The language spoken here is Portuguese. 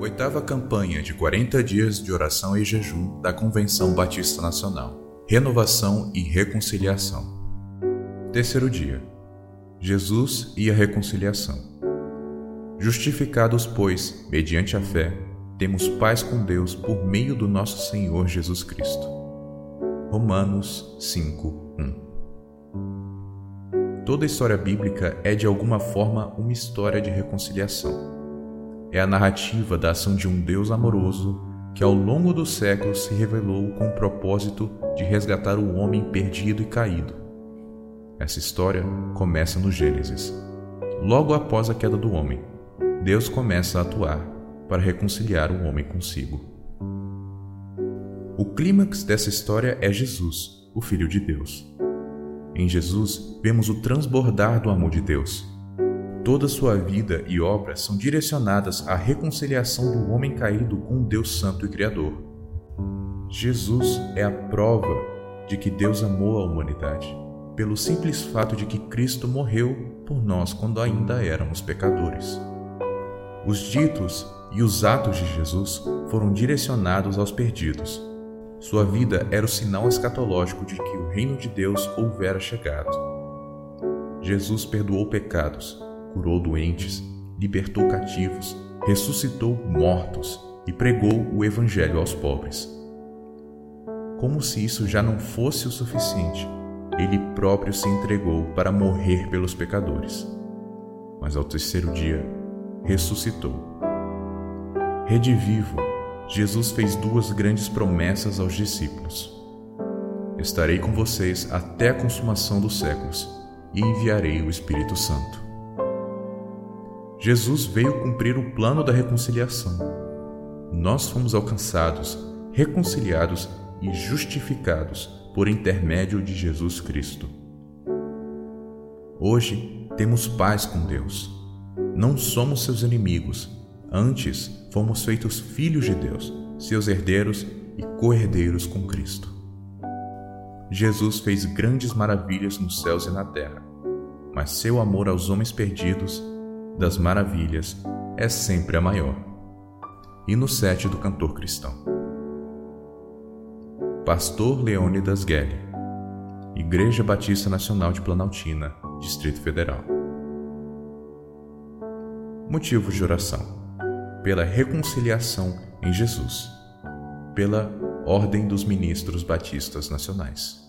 Oitava campanha de 40 dias de oração e jejum da Convenção Batista Nacional. Renovação e reconciliação. Terceiro dia. Jesus e a reconciliação. Justificados, pois, mediante a fé, temos paz com Deus por meio do nosso Senhor Jesus Cristo. Romanos 5:1. Toda história bíblica é de alguma forma uma história de reconciliação é a narrativa da ação de um Deus amoroso que ao longo dos séculos se revelou com o propósito de resgatar o homem perdido e caído. Essa história começa no Gênesis. Logo após a queda do homem, Deus começa a atuar para reconciliar o homem consigo. O clímax dessa história é Jesus, o Filho de Deus. Em Jesus, vemos o transbordar do amor de Deus Toda sua vida e obra são direcionadas à reconciliação do homem caído com Deus Santo e Criador. Jesus é a prova de que Deus amou a humanidade, pelo simples fato de que Cristo morreu por nós quando ainda éramos pecadores. Os ditos e os atos de Jesus foram direcionados aos perdidos. Sua vida era o sinal escatológico de que o reino de Deus houvera chegado. Jesus perdoou pecados, curou doentes, libertou cativos, ressuscitou mortos e pregou o Evangelho aos pobres. Como se isso já não fosse o suficiente, ele próprio se entregou para morrer pelos pecadores. Mas ao terceiro dia, ressuscitou. Redivivo, Jesus fez duas grandes promessas aos discípulos: Estarei com vocês até a consumação dos séculos e enviarei o Espírito Santo. Jesus veio cumprir o plano da reconciliação. Nós fomos alcançados, reconciliados e justificados por intermédio de Jesus Cristo. Hoje temos paz com Deus. Não somos seus inimigos, antes fomos feitos filhos de Deus, seus herdeiros e co-herdeiros com Cristo. Jesus fez grandes maravilhas nos céus e na terra, mas seu amor aos homens perdidos das maravilhas é sempre a maior. E no sete do cantor cristão. Pastor Leônidas Guelli, Igreja Batista Nacional de Planaltina, Distrito Federal. Motivos de oração: pela reconciliação em Jesus, pela Ordem dos Ministros Batistas Nacionais.